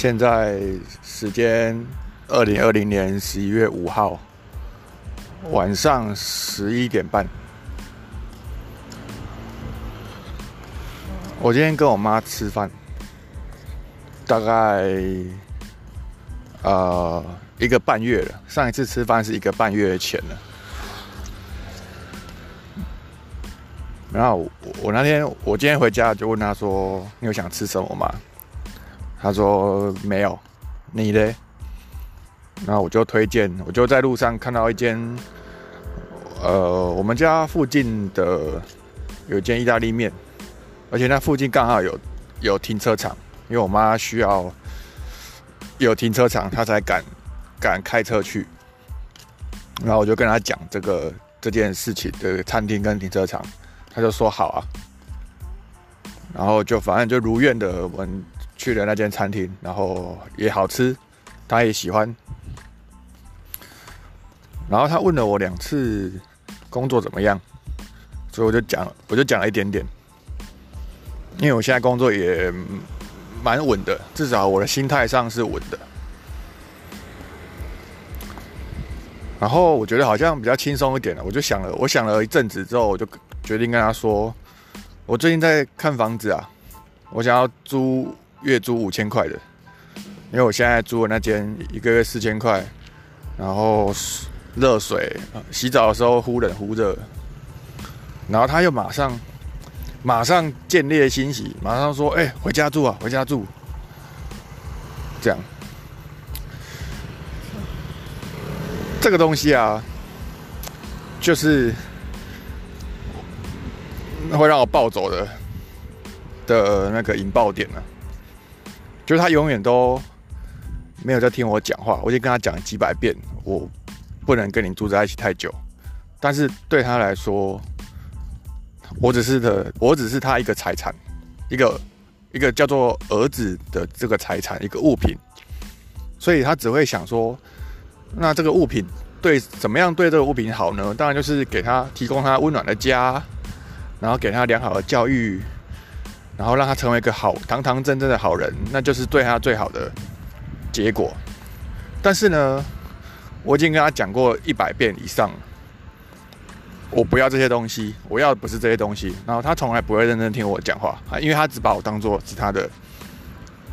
现在时间二零二零年十一月五号晚上十一点半。我今天跟我妈吃饭，大概呃一个半月了。上一次吃饭是一个半月前了。然后我我那天我今天回家就问她说：“你有想吃什么吗？”他说：“没有。”你嘞？然后我就推荐，我就在路上看到一间，呃，我们家附近的有间意大利面。而且那附近刚好有有停车场，因为我妈需要有停车场，她才敢敢开车去。然后我就跟她讲这个这件事情的餐厅跟停车场，她就说好啊。然后就反正就如愿的，我们去了那间餐厅，然后也好吃，他也喜欢。然后他问了我两次工作怎么样，所以我就讲我就讲了一点点。因为我现在工作也蛮稳的，至少我的心态上是稳的。然后我觉得好像比较轻松一点了，我就想了，我想了一阵子之后，我就决定跟他说，我最近在看房子啊，我想要租月租五千块的，因为我现在租的那间一个月四千块，然后热水，洗澡的时候忽冷忽热，然后他又马上。马上见猎欣喜，马上说：“哎，回家住啊，回家住。”这样，这个东西啊，就是会让我暴走的的那个引爆点呢。就是他永远都没有在听我讲话，我已经跟他讲几百遍，我不能跟你住在一起太久。但是对他来说，我只是的，我只是他一个财产，一个一个叫做儿子的这个财产，一个物品，所以他只会想说，那这个物品对怎么样对这个物品好呢？当然就是给他提供他温暖的家，然后给他良好的教育，然后让他成为一个好堂堂正正的好人，那就是对他最好的结果。但是呢，我已经跟他讲过一百遍以上。我不要这些东西，我要的不是这些东西。然后他从来不会认真听我讲话，因为他只把我当做是他的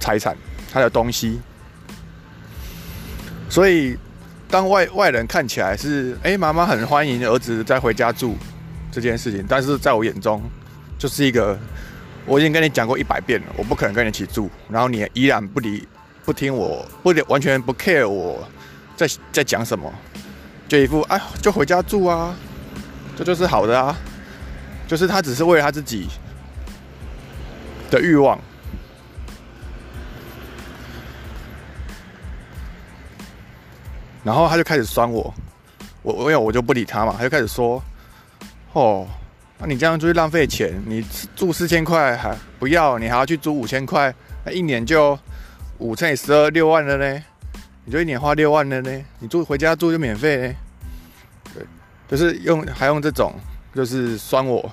财产，他的东西。所以当外外人看起来是哎，妈妈很欢迎儿子再回家住这件事情，但是在我眼中就是一个，我已经跟你讲过一百遍了，我不可能跟你一起住，然后你依然不理不听我，不完全不 care 我在在讲什么，就一副哎，就回家住啊。这就是好的啊，就是他只是为了他自己的欲望，然后他就开始酸我，我我有我就不理他嘛，他就开始说，哦，那你这样就是浪费钱，你住四千块还不要，你还要去租五千块，那一年就五乘以十二六万了呢，你就一年花六万了呢，你住回家住就免费呢。就是用还用这种，就是酸我，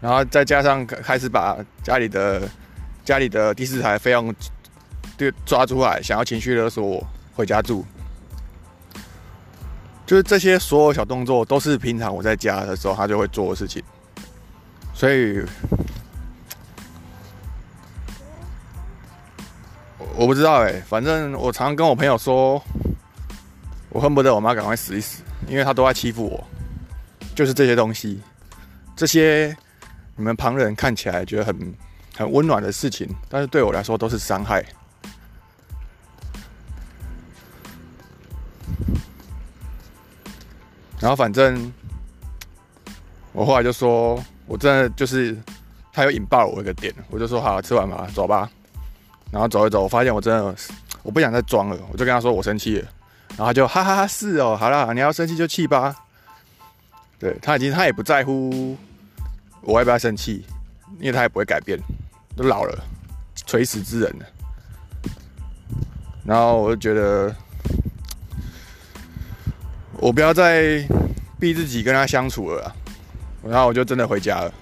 然后再加上开始把家里的家里的第四台费用就抓出来，想要情绪勒索我回家住，就是这些所有小动作都是平常我在家的时候他就会做的事情，所以我不知道哎，反正我常常跟我朋友说，我恨不得我妈赶快死一死。因为他都在欺负我，就是这些东西，这些你们旁人看起来觉得很很温暖的事情，但是对我来说都是伤害。然后反正我后来就说，我真的就是他有引爆了我一个点，我就说好，吃完吧，走吧。然后走一走，我发现我真的我不想再装了，我就跟他说我生气了。然后他就哈哈哈是哦，好了，你要生气就气吧。对他已经他也不在乎我要不要生气，因为他也不会改变，都老了，垂死之人了。然后我就觉得，我不要再逼自己跟他相处了。然后我就真的回家了，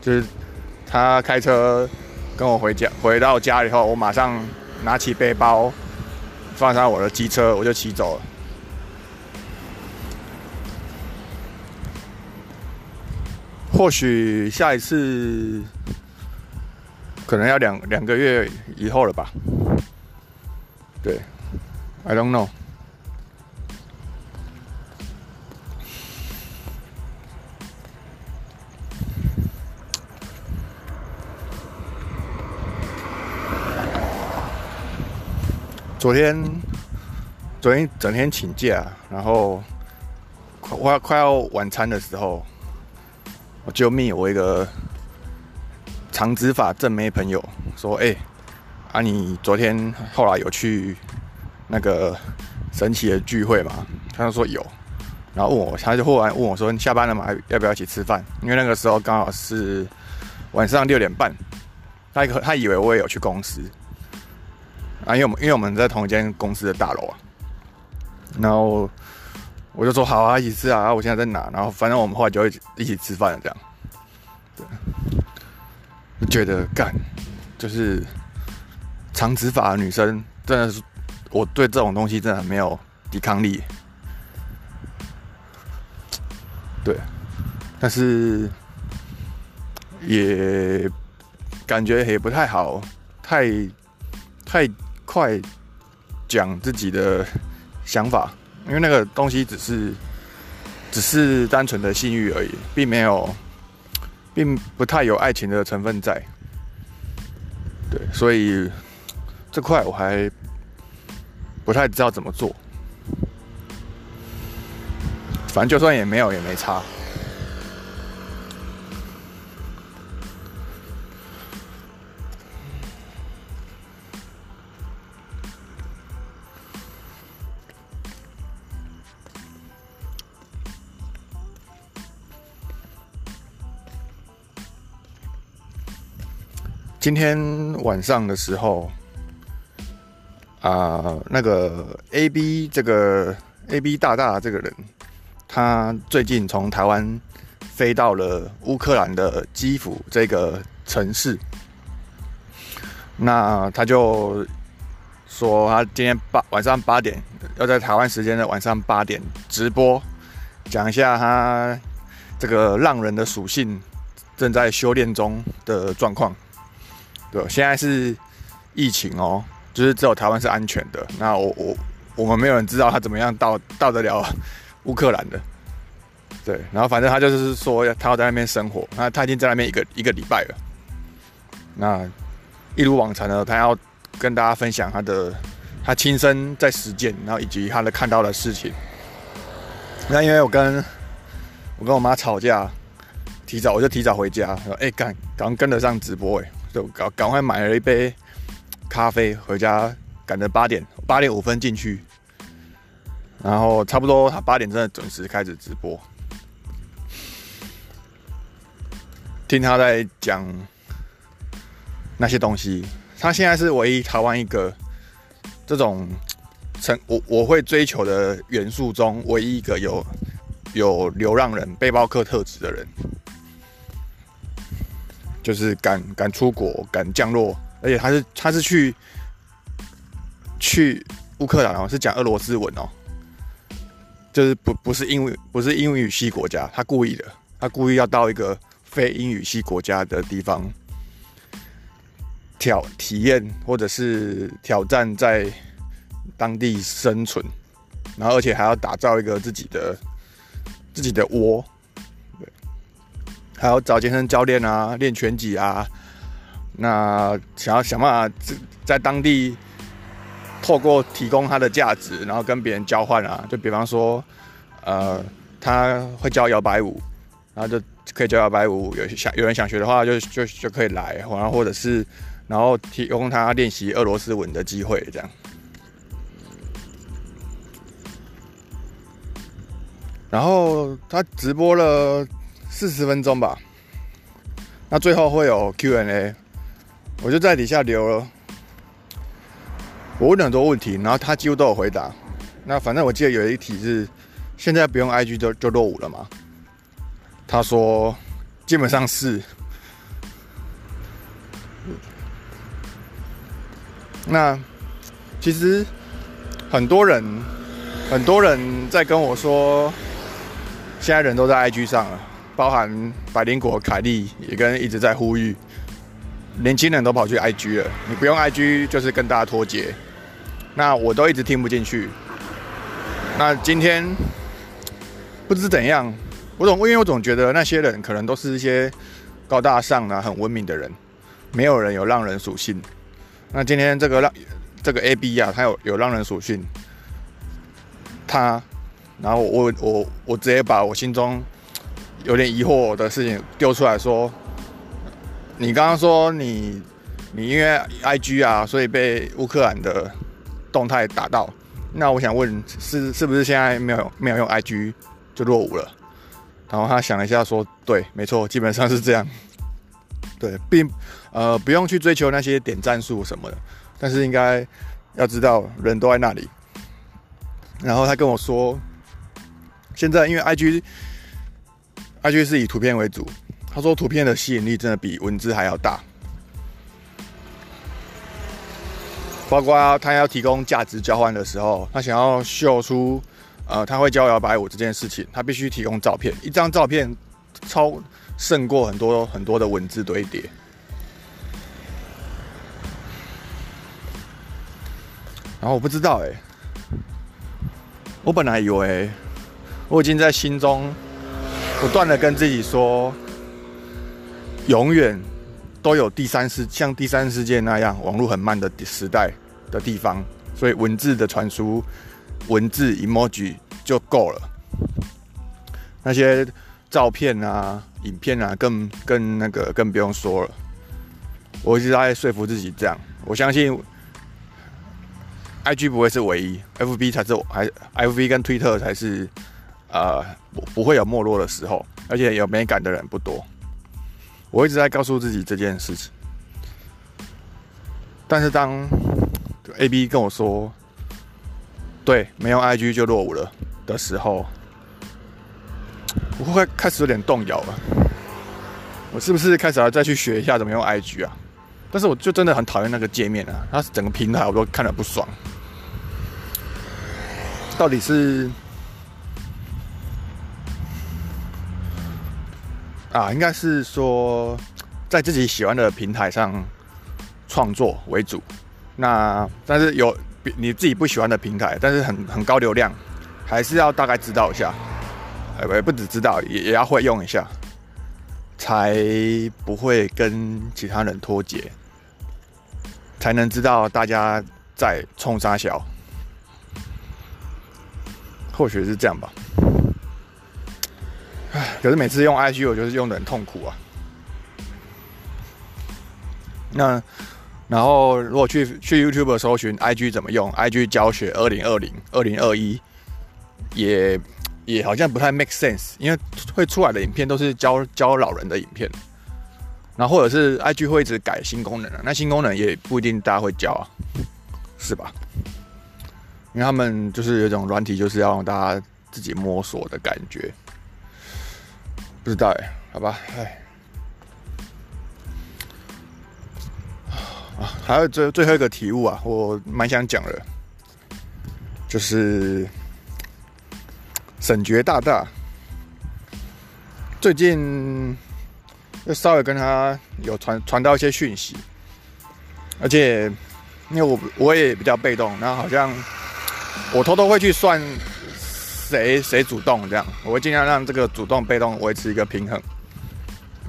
就是他开车跟我回家，回到家以后，我马上拿起背包，放上我的机车，我就骑走了。或许下一次可能要两两个月以后了吧？对，I don't know。昨天，昨天整天请假，然后快快要晚餐的时候，我就密我一个长直发正妹朋友说：“哎，啊，你昨天后来有去那个神奇的聚会吗？”他就说有，然后问我，他就忽然问我说：“你下班了吗？要不要一起吃饭？”因为那个时候刚好是晚上六点半，他他以为我也有去公司。啊，因为我们因为我们在同一间公司的大楼啊，然后我就说好啊，一起吃啊，我现在在哪？然后反正我们后来就会一起吃饭这样，对，就觉得干，就是长直发的女生真的是，我对这种东西真的很没有抵抗力，对，但是也感觉也不太好，太太。快讲自己的想法，因为那个东西只是 只是单纯的性欲而已，并没有，并不太有爱情的成分在。对，所以这块我还不太知道怎么做。反正就算也没有，也没差。今天晚上的时候，啊，那个 A B 这个 A B 大大这个人，他最近从台湾飞到了乌克兰的基辅这个城市。那他就说，他今天八晚上八点要在台湾时间的晚上八点直播，讲一下他这个浪人的属性正在修炼中的状况。对，现在是疫情哦，就是只有台湾是安全的。那我我我们没有人知道他怎么样到到得了乌克兰的。对，然后反正他就是说他要在那边生活，那他已经在那边一个一个礼拜了。那一如往常呢，他要跟大家分享他的他亲身在实践，然后以及他的看到的事情。那因为我跟我跟我妈吵架，提早我就提早回家，说哎赶赶跟得上直播哎。就赶赶快买了一杯咖啡回家，赶着八点八点五分进去，然后差不多他八点真的准时开始直播，听他在讲那些东西。他现在是唯一台湾一个这种成我我会追求的元素中唯一一个有有流浪人背包客特质的人。就是敢敢出国，敢降落，而且他是他是去去乌克兰哦，是讲俄罗斯文哦，就是不不是英语不是英语系国家，他故意的，他故意要到一个非英语系国家的地方挑体验或者是挑战在当地生存，然后而且还要打造一个自己的自己的窝。还要找健身教练啊，练拳击啊，那想要想办法在在当地透过提供他的价值，然后跟别人交换啊，就比方说，呃，他会教摇摆舞，然后就可以教摇摆舞，有想有人想学的话，就就就可以来，然后或者是然后提供他练习俄罗斯文的机会，这样。然后他直播了。四十分钟吧，那最后会有 Q&A，我就在底下留了，我问了很多问题，然后他几乎都有回答。那反正我记得有一题是，现在不用 IG 就就落伍了嘛？他说基本上是。那其实很多人很多人在跟我说，现在人都在 IG 上了，包含百灵果、凯莉也跟一直在呼吁，年轻人都跑去 IG 了，你不用 IG 就是跟大家脱节。那我都一直听不进去。那今天不知怎样，我总因为我总觉得那些人可能都是一些高大上啊、很文明的人，没有人有让人属性。那今天这个让这个 A B 啊，他有有让人属性，他，然后我我我直接把我心中有点疑惑的事情丢出来说，你刚刚说你你因为 I G 啊，所以被乌克兰的。动态打到，那我想问是是不是现在没有没有用 IG 就落伍了？然后他想了一下说，对，没错，基本上是这样。对，并呃不用去追求那些点赞数什么的，但是应该要知道人都在那里。然后他跟我说，现在因为 IG IG 是以图片为主，他说图片的吸引力真的比文字还要大。包括他要提供价值交换的时候，他想要秀出，呃，他会教摇摆舞这件事情，他必须提供照片，一张照片超胜过很多很多的文字堆叠。然后我不知道哎，我本来以为我已经在心中不断的跟自己说，永远都有第三世像第三世界那样网络很慢的时代。的地方，所以文字的传输，文字 emoji 就够了。那些照片啊、影片啊，更更那个更不用说了。我一直在说服自己这样，我相信 IG 不会是唯一，FB 才是还 FB 跟推特才是呃不不会有没落的时候，而且有美感的人不多。我一直在告诉自己这件事情，但是当 A B 跟我说：“对，没用 I G 就落伍了的时候，我会开始有点动摇了。我是不是开始要再去学一下怎么用 I G 啊？但是我就真的很讨厌那个界面啊，它整个平台我都看了不爽。到底是啊，应该是说在自己喜欢的平台上创作为主。”那但是有你自己不喜欢的平台，但是很很高流量，还是要大概知道一下，哎不不只知道也也要会用一下，才不会跟其他人脱节，才能知道大家在冲啥小，或许是这样吧。唉，可是每次用 IG 我就是用的很痛苦啊。那。然后，如果去去 YouTube 搜寻 IG 怎么用，IG 教学二零二零、二零二一，也也好像不太 make sense，因为会出来的影片都是教教老人的影片，然后或者是 IG 会一直改新功能啊，那新功能也不一定大家会教啊，是吧？因为他们就是有种软体，就是要让大家自己摸索的感觉，不知道哎，好吧，哎。啊，还有最最后一个题目啊，我蛮想讲的，就是沈觉大大最近又稍微跟他有传传到一些讯息，而且因为我我也比较被动，然后好像我偷偷会去算谁谁主动这样，我会尽量让这个主动被动维持一个平衡，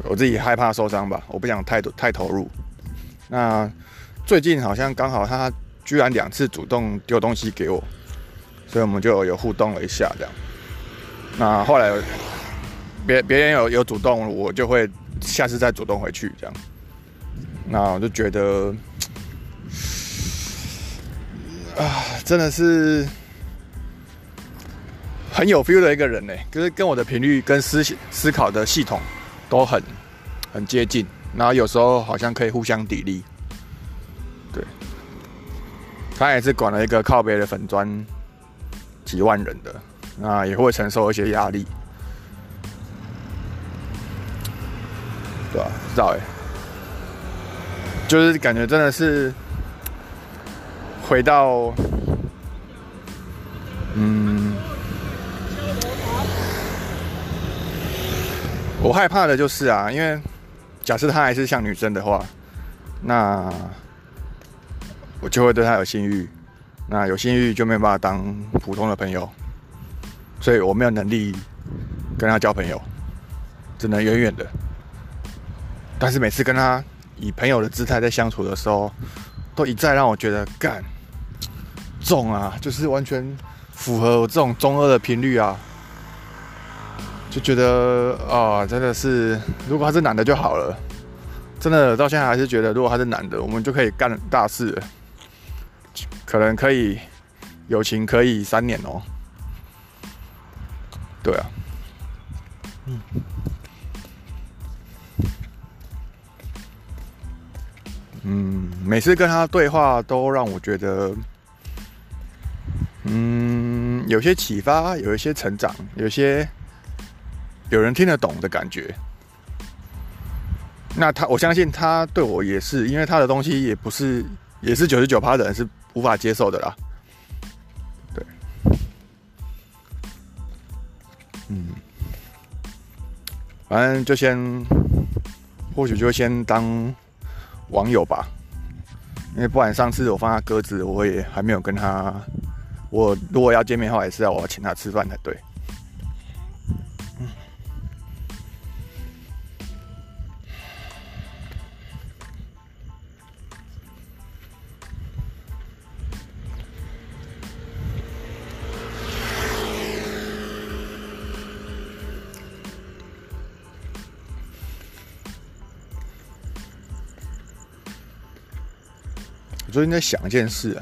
我自己害怕受伤吧，我不想太太投入。那最近好像刚好他居然两次主动丢东西给我，所以我们就有互动了一下这样。那后来别别人有有主动，我就会下次再主动回去这样。那我就觉得啊，真的是很有 feel 的一个人呢，就是跟我的频率跟思思考的系统都很很接近。然后有时候好像可以互相砥砺，对，他也是管了一个靠背的粉砖几万人的，那也会承受一些压力，对吧？知道哎，就是感觉真的是回到，嗯，我害怕的就是啊，因为假设他还是像女生的话，那我就会对他有性欲，那有性欲就没有办法当普通的朋友，所以我没有能力跟他交朋友，只能远远的。但是每次跟他以朋友的姿态在相处的时候，都一再让我觉得干 重啊，就是完全符合我这种中二的频率啊，就觉得啊，真的是如果他是男的就好了，真的到现在还是觉得如果他是男的，我们就可以干大事，可能可以友情可以三年哦，对啊，嗯。嗯，每次跟他对话都让我觉得，嗯，有些启发，有一些成长，有些有人听得懂的感觉。那他，我相信他对我也是，因为他的东西也不是，也是九十九趴的人是无法接受的啦。对，嗯，反正就先，或许就先当。网友吧，因为不管上次我放他鸽子，我也还没有跟他。我如果要见面的话，也是要我请他吃饭才对。最近在想一件事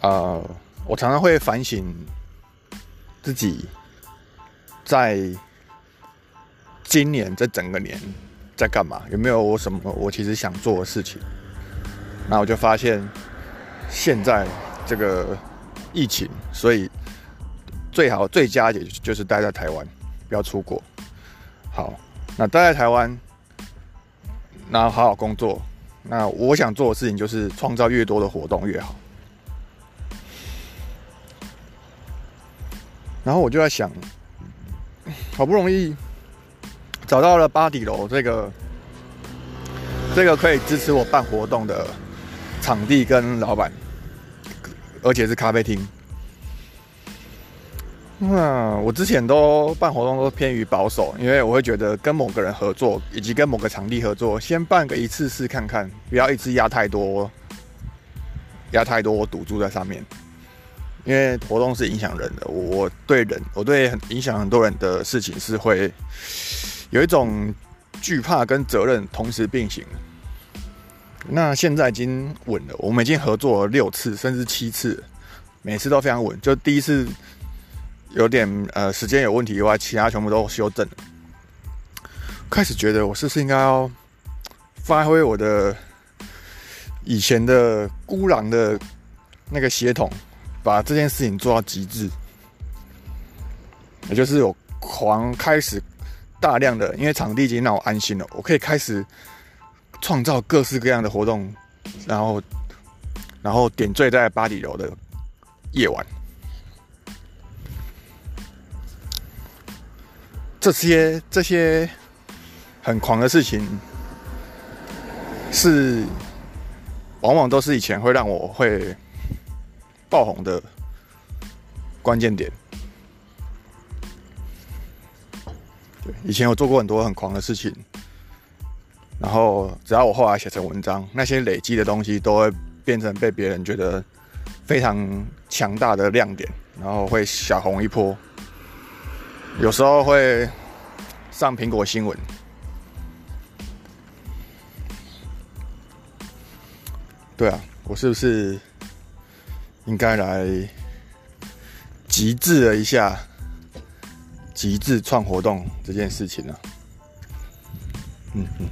啊，啊，我常常会反省自己，在今年这整个年在干嘛？有没有我什么我其实想做的事情？那我就发现，现在这个疫情，所以最好最佳解就是待在台湾，不要出国。好，那待在台湾，然后好好工作。那我想做的事情就是创造越多的活动越好。然后我就在想，好不容易找到了巴底楼这个这个可以支持我办活动的场地跟老板，而且是咖啡厅。嗯，我之前都办活动都偏于保守，因为我会觉得跟某个人合作，以及跟某个场地合作，先办个一次试看看，不要一次压太多，压太多我赌注在上面。因为活动是影响人的，我对人，我对影响很多人的事情是会有一种惧怕跟责任同时并行。那现在已经稳了，我们已经合作了六次甚至七次，每次都非常稳。就第一次。有点呃时间有问题以外，其他全部都修正。开始觉得我是不是应该要发挥我的以前的孤狼的那个血统，把这件事情做到极致，也就是有狂开始大量的，因为场地已经让我安心了，我可以开始创造各式各样的活动，然后然后点缀在巴黎楼的夜晚。这些这些很狂的事情，是往往都是以前会让我会爆红的关键点。对，以前我做过很多很狂的事情，然后只要我后来写成文章，那些累积的东西都会变成被别人觉得非常强大的亮点，然后会小红一波。有时候会上苹果新闻，对啊，我是不是应该来极致了一下极致创活动这件事情呢？嗯嗯。